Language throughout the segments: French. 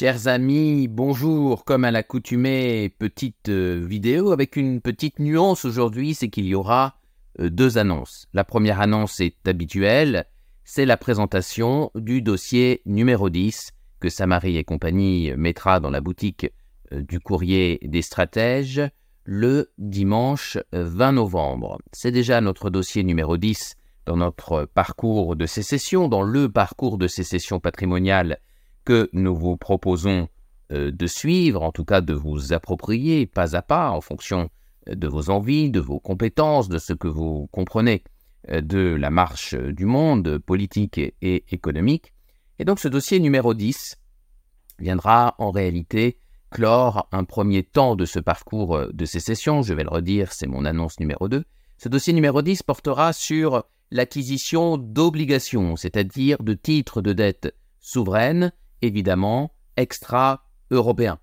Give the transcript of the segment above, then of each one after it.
Chers amis, bonjour. Comme à l'accoutumée, petite euh, vidéo avec une petite nuance aujourd'hui, c'est qu'il y aura euh, deux annonces. La première annonce est habituelle, c'est la présentation du dossier numéro 10 que Samari et compagnie mettra dans la boutique euh, du courrier des stratèges le dimanche 20 novembre. C'est déjà notre dossier numéro 10 dans notre parcours de sécession, dans le parcours de sécession patrimoniale que nous vous proposons euh, de suivre, en tout cas de vous approprier pas à pas en fonction euh, de vos envies, de vos compétences, de ce que vous comprenez euh, de la marche du monde politique et économique. Et donc ce dossier numéro 10 viendra en réalité clore un premier temps de ce parcours de sécession. Je vais le redire, c'est mon annonce numéro 2. Ce dossier numéro 10 portera sur l'acquisition d'obligations, c'est-à-dire de titres de dette souveraines évidemment extra-européen.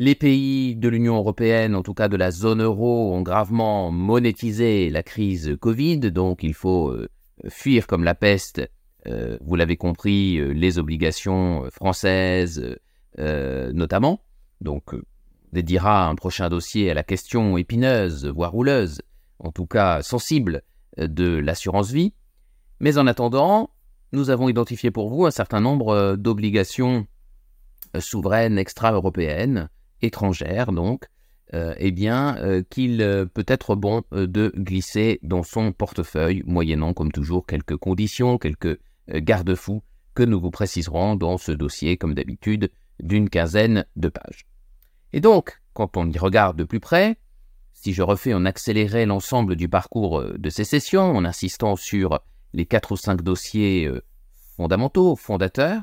Les pays de l'Union européenne, en tout cas de la zone euro, ont gravement monétisé la crise Covid, donc il faut euh, fuir comme la peste, euh, vous l'avez compris, euh, les obligations françaises notamment. Donc, dédiera un prochain dossier à la question épineuse, voire rouleuse, en tout cas sensible, de l'assurance vie. Mais en attendant, nous avons identifié pour vous un certain nombre euh, d'obligations euh, souveraines extra-européennes, étrangères donc, euh, eh bien, qu'il peut être bon de glisser dans son portefeuille, moyennant comme toujours quelques conditions, quelques garde-fous que nous vous préciserons dans ce dossier, comme d'habitude, d'une quinzaine de pages. Et donc, quand on y regarde de plus près, si je refais en accéléré l'ensemble du parcours de ces sessions, en insistant sur les quatre ou cinq dossiers euh, fondamentaux, fondateurs.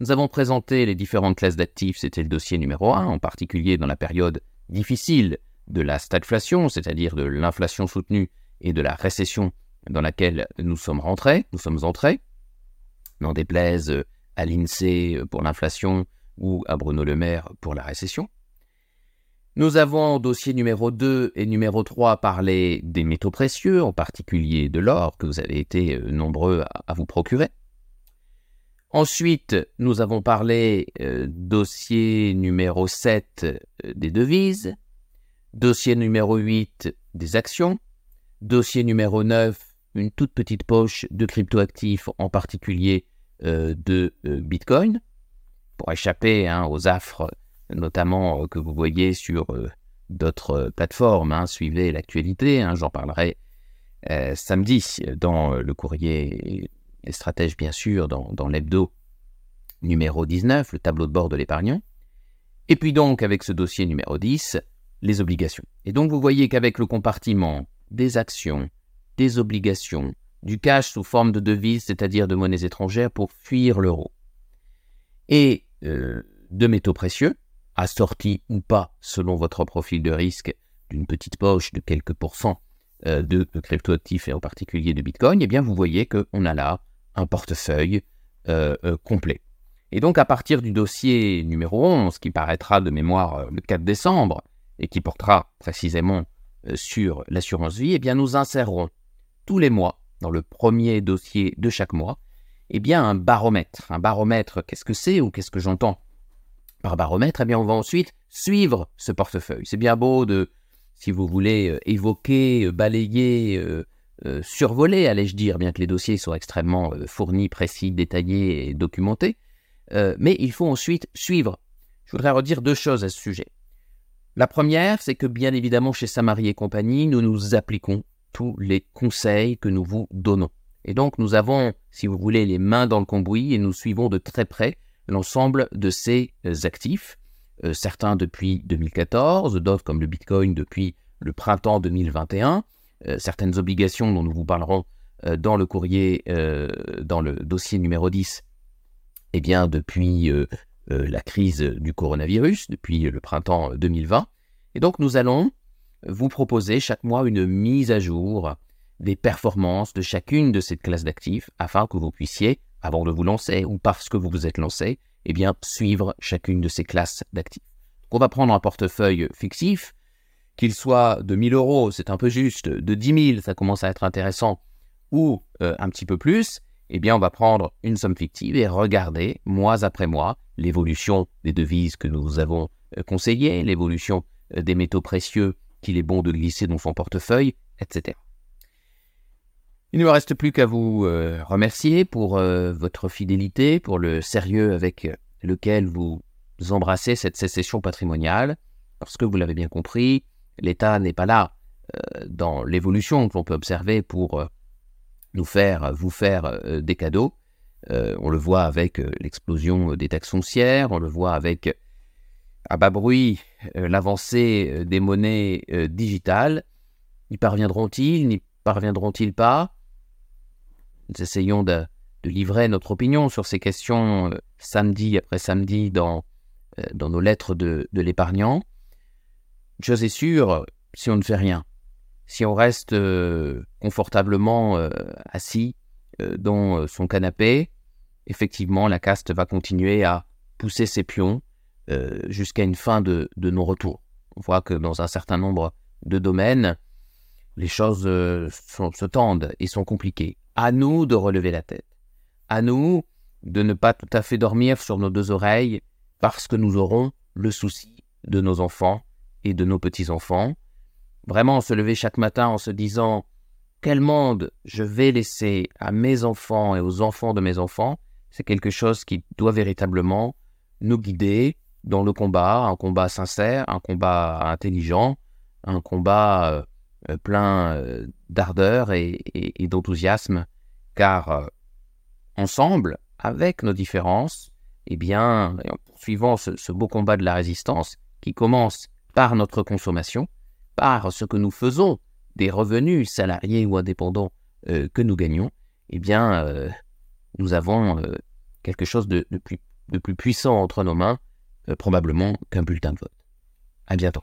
Nous avons présenté les différentes classes d'actifs, c'était le dossier numéro un, en particulier dans la période difficile de la stagflation, c'est-à-dire de l'inflation soutenue et de la récession dans laquelle nous sommes rentrés, nous sommes entrés, n'en déplaise à l'INSEE pour l'inflation ou à Bruno Le Maire pour la récession. Nous avons, dossier numéro 2 et numéro 3, parlé des métaux précieux, en particulier de l'or, que vous avez été euh, nombreux à, vous procurer. Ensuite, nous avons parlé euh, dossier numéro 7 euh, des devises, dossier numéro 8 des actions, dossier numéro 9 une toute petite poche de cryptoactifs, en particulier de Bitcoin, pour échapper hein, aux affres notamment euh, que vous voyez sur euh, d'autres euh, plateformes. Hein. suivez l'actualité, hein, j'en parlerai samedi dans le courrier et stratèges, bien sûr, dans, dans l'hebdo numéro 19, le tableau de bord de l'épargnant. Et puis donc, avec ce dossier numéro 10, les obligations. Et donc, vous voyez qu'avec le compartiment des actions, des obligations, du cash sous forme de devises, c'est-à-dire de monnaies étrangères pour fuir l'euro, et de métaux précieux, assorti ou pas, selon votre profil de risque, d'une petite poche de quelques pourcents euh, de, cryptoactifs et en particulier de Bitcoin, eh bien vous voyez qu'on a là un portefeuille euh, euh, complet. Et donc à partir du dossier numéro 11, qui paraîtra de mémoire le 4 décembre, et qui portera précisément sur l'assurance vie, eh bien nous insérerons tous les mois, dans le premier dossier de chaque mois, eh bien un baromètre. Un baromètre, qu'est-ce que c'est ou qu'est-ce que j'entends par baromètre, eh bien, on va ensuite suivre ce portefeuille. C'est bien beau de, si vous voulez, euh, évoquer, euh, balayer, euh, survoler, allais-je dire, bien que les dossiers soient extrêmement fournis, précis, détaillés et documentés. mais il faut ensuite suivre. Je voudrais redire deux choses à ce sujet. La première, c'est que bien évidemment, chez Samari et compagnie, nous nous appliquons tous les conseils que nous vous donnons. Et donc, nous avons, si vous voulez, les mains dans le cambouis et nous suivons de très près l'ensemble de ces euh, actifs, euh, certains depuis 2014, d'autres comme le Bitcoin depuis le printemps 2021, euh, certaines obligations dont nous vous parlerons dans le courrier, dans le dossier numéro 10, eh bien depuis la crise du coronavirus, depuis le printemps 2020. Et donc nous allons vous proposer chaque mois une mise à jour des performances de chacune de ces classes d'actifs afin que vous puissiez avant de vous lancer ou parce que vous vous êtes lancé, eh bien, suivre chacune de ces classes d'actifs. On va prendre un portefeuille fictif, qu'il soit de 1000 euros, c'est un peu juste, de 10 000, ça commence à être intéressant, ou euh, un petit peu plus, eh bien, on va prendre une somme fictive et regarder, mois après mois, l'évolution des devises que nous avons conseillées, l'évolution des métaux précieux qu'il est bon de glisser dans son portefeuille, etc. Il ne me reste plus qu'à vous remercier pour votre fidélité, pour le sérieux avec lequel vous embrassez cette sécession patrimoniale, parce que vous l'avez bien compris, l'État n'est pas là euh, dans l'évolution que l'on peut observer pour euh, nous faire, vous faire euh, des cadeaux. on le voit avec l'explosion des taxes foncières, on le voit avec à bas bruit l'avancée des monnaies digitales. Y parviendront-ils? N'y parviendront-ils pas? Nous essayons de, de, livrer notre opinion sur ces questions samedi après samedi dans, dans nos lettres de, de l'épargnant. Chose est sûre, si on ne fait rien, si on reste euh, confortablement euh, assis euh, dans son canapé, effectivement, la caste va continuer à pousser ses pions jusqu'à une fin de, non-retour. On voit que dans un certain nombre de domaines, les choses se tendent et sont compliquées. À nous de relever la tête. À nous de ne pas tout à fait dormir sur nos deux oreilles parce que nous aurons le souci de nos enfants et de nos petits-enfants Vraiment se lever chaque matin en se disant quel monde je vais laisser à mes enfants et aux enfants de mes enfants, c'est quelque chose qui doit véritablement nous guider dans le combat, un combat sincère, un combat intelligent, un combat euh, plein euh, d'ardeur et, d'enthousiasme, car ensemble, avec nos différences, eh bien, en poursuivant ce beau combat de la résistance qui commence par notre consommation, par ce que nous faisons des revenus salariés ou indépendants euh, que nous gagnons, eh bien, euh, nous avons euh, quelque chose de, plus, de, plus, puissant entre nos mains, probablement qu'un bulletin de vote. À bientôt.